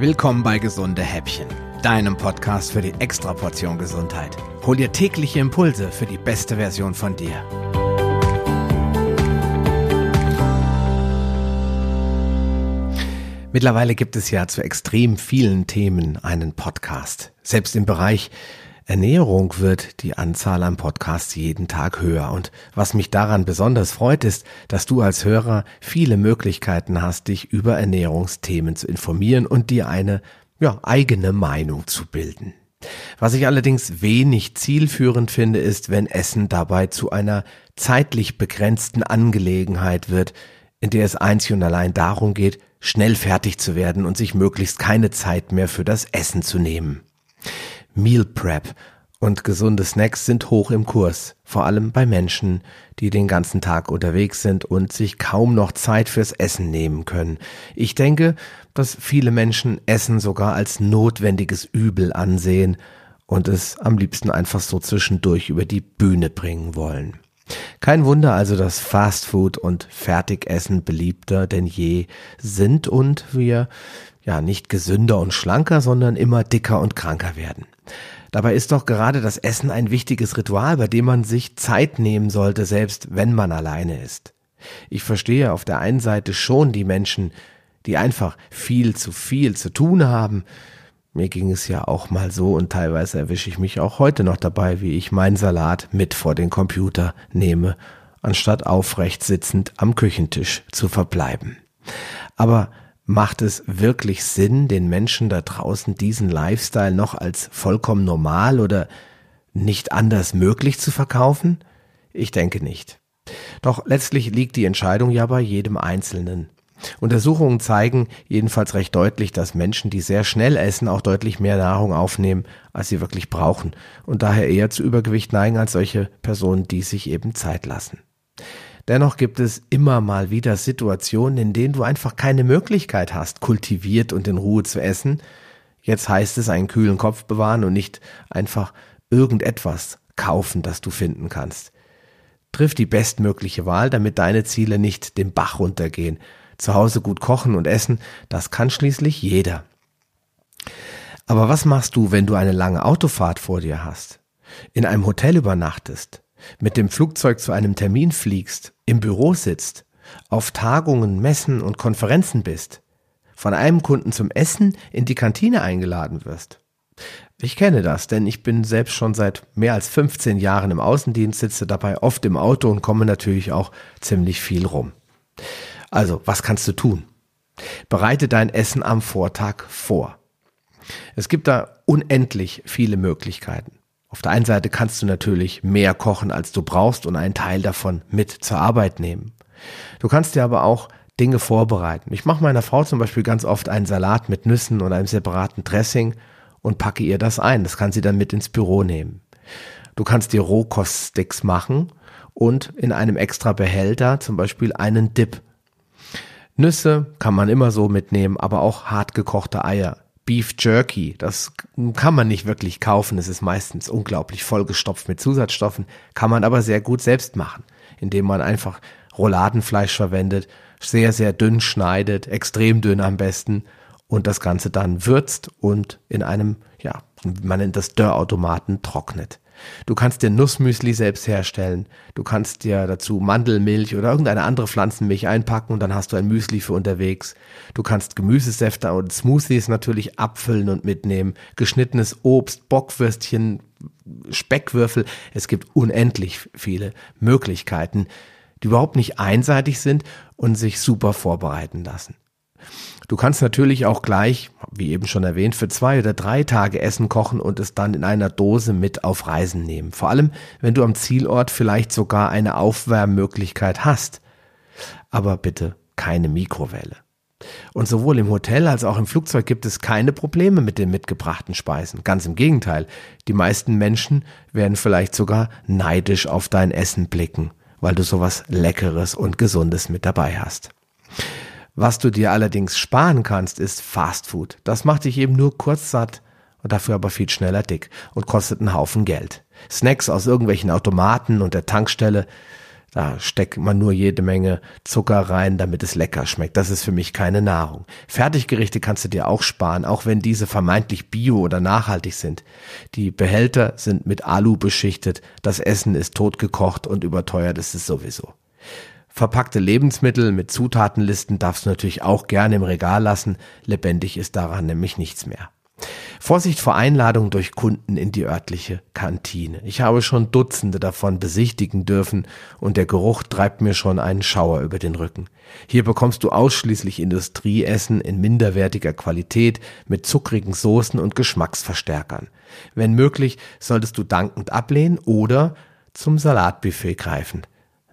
Willkommen bei Gesunde Häppchen, deinem Podcast für die Extraportion Gesundheit. Hol dir tägliche Impulse für die beste Version von dir. Mittlerweile gibt es ja zu extrem vielen Themen einen Podcast. Selbst im Bereich Ernährung wird die Anzahl an Podcasts jeden Tag höher. Und was mich daran besonders freut, ist, dass du als Hörer viele Möglichkeiten hast, dich über Ernährungsthemen zu informieren und dir eine ja, eigene Meinung zu bilden. Was ich allerdings wenig zielführend finde, ist, wenn Essen dabei zu einer zeitlich begrenzten Angelegenheit wird, in der es einzig und allein darum geht, schnell fertig zu werden und sich möglichst keine Zeit mehr für das Essen zu nehmen. Meal Prep und gesunde Snacks sind hoch im Kurs, vor allem bei Menschen, die den ganzen Tag unterwegs sind und sich kaum noch Zeit fürs Essen nehmen können. Ich denke, dass viele Menschen Essen sogar als notwendiges Übel ansehen und es am liebsten einfach so zwischendurch über die Bühne bringen wollen. Kein Wunder also, dass Fastfood und Fertigessen beliebter denn je sind und wir ja nicht gesünder und schlanker, sondern immer dicker und kranker werden. Dabei ist doch gerade das Essen ein wichtiges Ritual, bei dem man sich Zeit nehmen sollte, selbst wenn man alleine ist. Ich verstehe auf der einen Seite schon die Menschen, die einfach viel zu viel zu tun haben. Mir ging es ja auch mal so und teilweise erwische ich mich auch heute noch dabei, wie ich meinen Salat mit vor den Computer nehme, anstatt aufrecht sitzend am Küchentisch zu verbleiben. Aber Macht es wirklich Sinn, den Menschen da draußen diesen Lifestyle noch als vollkommen normal oder nicht anders möglich zu verkaufen? Ich denke nicht. Doch letztlich liegt die Entscheidung ja bei jedem Einzelnen. Untersuchungen zeigen jedenfalls recht deutlich, dass Menschen, die sehr schnell essen, auch deutlich mehr Nahrung aufnehmen, als sie wirklich brauchen und daher eher zu Übergewicht neigen als solche Personen, die sich eben Zeit lassen. Dennoch gibt es immer mal wieder Situationen, in denen du einfach keine Möglichkeit hast, kultiviert und in Ruhe zu essen. Jetzt heißt es einen kühlen Kopf bewahren und nicht einfach irgendetwas kaufen, das du finden kannst. Triff die bestmögliche Wahl, damit deine Ziele nicht den Bach runtergehen. Zu Hause gut kochen und essen, das kann schließlich jeder. Aber was machst du, wenn du eine lange Autofahrt vor dir hast? In einem Hotel übernachtest? Mit dem Flugzeug zu einem Termin fliegst, im Büro sitzt, auf Tagungen, Messen und Konferenzen bist, von einem Kunden zum Essen in die Kantine eingeladen wirst. Ich kenne das, denn ich bin selbst schon seit mehr als 15 Jahren im Außendienst, sitze dabei oft im Auto und komme natürlich auch ziemlich viel rum. Also, was kannst du tun? Bereite dein Essen am Vortag vor. Es gibt da unendlich viele Möglichkeiten. Auf der einen Seite kannst du natürlich mehr kochen, als du brauchst und einen Teil davon mit zur Arbeit nehmen. Du kannst dir aber auch Dinge vorbereiten. Ich mache meiner Frau zum Beispiel ganz oft einen Salat mit Nüssen und einem separaten Dressing und packe ihr das ein. Das kann sie dann mit ins Büro nehmen. Du kannst dir Rohkoststicks machen und in einem extra Behälter zum Beispiel einen Dip. Nüsse kann man immer so mitnehmen, aber auch hart gekochte Eier. Beef Jerky. Das kann man nicht wirklich kaufen. Es ist meistens unglaublich vollgestopft mit Zusatzstoffen, kann man aber sehr gut selbst machen, indem man einfach Rouladenfleisch verwendet, sehr, sehr dünn schneidet, extrem dünn am besten und das Ganze dann würzt und in einem, ja, man nennt das Dörrautomaten trocknet. Du kannst dir Nussmüsli selbst herstellen. Du kannst dir dazu Mandelmilch oder irgendeine andere Pflanzenmilch einpacken und dann hast du ein Müsli für unterwegs. Du kannst Gemüsesäfte und Smoothies natürlich abfüllen und mitnehmen. Geschnittenes Obst, Bockwürstchen, Speckwürfel. Es gibt unendlich viele Möglichkeiten, die überhaupt nicht einseitig sind und sich super vorbereiten lassen. Du kannst natürlich auch gleich, wie eben schon erwähnt, für zwei oder drei Tage Essen kochen und es dann in einer Dose mit auf Reisen nehmen. Vor allem, wenn du am Zielort vielleicht sogar eine Aufwärmmöglichkeit hast. Aber bitte keine Mikrowelle. Und sowohl im Hotel als auch im Flugzeug gibt es keine Probleme mit den mitgebrachten Speisen. Ganz im Gegenteil. Die meisten Menschen werden vielleicht sogar neidisch auf dein Essen blicken, weil du sowas Leckeres und Gesundes mit dabei hast. Was du dir allerdings sparen kannst, ist Fast Food. Das macht dich eben nur kurz satt und dafür aber viel schneller dick und kostet einen Haufen Geld. Snacks aus irgendwelchen Automaten und der Tankstelle, Da steckt man nur jede Menge Zucker rein, damit es lecker schmeckt. Das ist für mich keine Nahrung. Fertiggerichte kannst du dir auch sparen, auch wenn diese vermeintlich bio oder nachhaltig sind. Die Behälter sind mit Alu beschichtet, das Essen ist totgekocht und überteuert ist es sowieso. Verpackte Lebensmittel mit Zutatenlisten darfst du natürlich auch gerne im Regal lassen, lebendig ist daran nämlich nichts mehr. Vorsicht vor Einladung durch Kunden in die örtliche Kantine. Ich habe schon Dutzende davon besichtigen dürfen und der Geruch treibt mir schon einen Schauer über den Rücken. Hier bekommst du ausschließlich Industrieessen in minderwertiger Qualität mit zuckrigen Soßen und Geschmacksverstärkern. Wenn möglich, solltest du dankend ablehnen oder zum Salatbuffet greifen.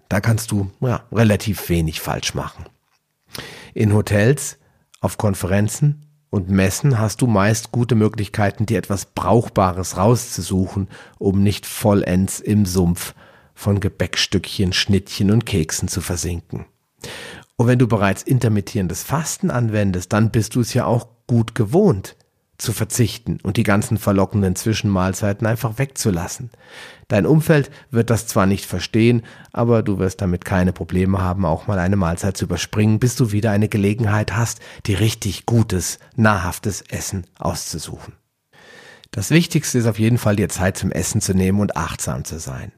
Da kannst du ja, relativ wenig falsch machen. In Hotels, auf Konferenzen und Messen hast du meist gute Möglichkeiten, dir etwas Brauchbares rauszusuchen, um nicht vollends im Sumpf von Gebäckstückchen, Schnittchen und Keksen zu versinken. Und wenn du bereits intermittierendes Fasten anwendest, dann bist du es ja auch gut gewohnt, zu verzichten und die ganzen verlockenden Zwischenmahlzeiten einfach wegzulassen. Dein Umfeld wird das zwar nicht verstehen, aber du wirst damit keine Probleme haben, auch mal eine Mahlzeit zu überspringen, bis du wieder eine Gelegenheit hast, dir richtig gutes, nahrhaftes Essen auszusuchen. Das Wichtigste ist auf jeden Fall, dir Zeit zum Essen zu nehmen und achtsam zu sein.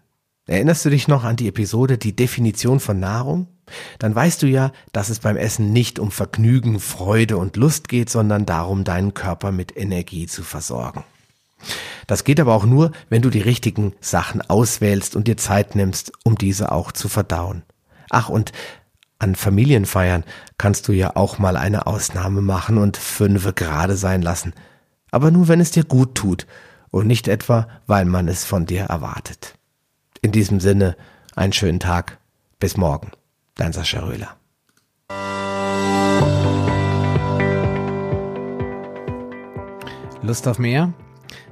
Erinnerst du dich noch an die Episode Die Definition von Nahrung? Dann weißt du ja, dass es beim Essen nicht um Vergnügen, Freude und Lust geht, sondern darum, deinen Körper mit Energie zu versorgen. Das geht aber auch nur, wenn du die richtigen Sachen auswählst und dir Zeit nimmst, um diese auch zu verdauen. Ach, und an Familienfeiern kannst du ja auch mal eine Ausnahme machen und fünfe gerade sein lassen. Aber nur, wenn es dir gut tut und nicht etwa, weil man es von dir erwartet. In diesem Sinne, einen schönen Tag. Bis morgen. Dein Sascha Röhler. Lust auf mehr?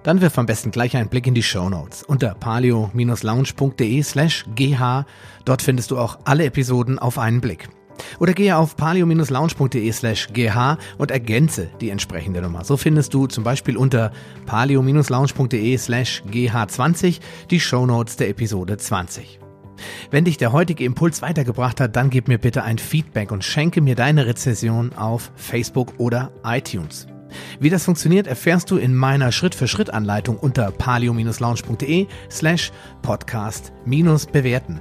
Dann wirf am besten gleich einen Blick in die Show Notes unter palio-lounge.de slash gh. Dort findest du auch alle Episoden auf einen Blick. Oder gehe auf palio-lounge.de slash gh und ergänze die entsprechende Nummer. So findest du zum Beispiel unter palio-lounge.de slash gh20 die Shownotes der Episode 20. Wenn dich der heutige Impuls weitergebracht hat, dann gib mir bitte ein Feedback und schenke mir deine Rezession auf Facebook oder iTunes. Wie das funktioniert, erfährst du in meiner Schritt-für-Schritt-Anleitung unter palio-lounge.de slash podcast-bewerten.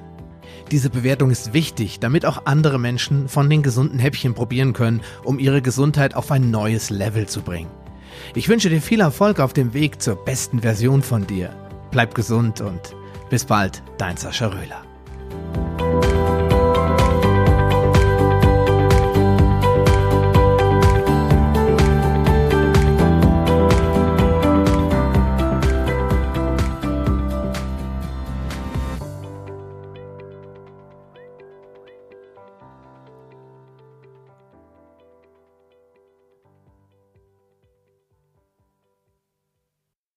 Diese Bewertung ist wichtig, damit auch andere Menschen von den gesunden Häppchen probieren können, um ihre Gesundheit auf ein neues Level zu bringen. Ich wünsche dir viel Erfolg auf dem Weg zur besten Version von dir. Bleib gesund und bis bald, dein Sascha Röhler.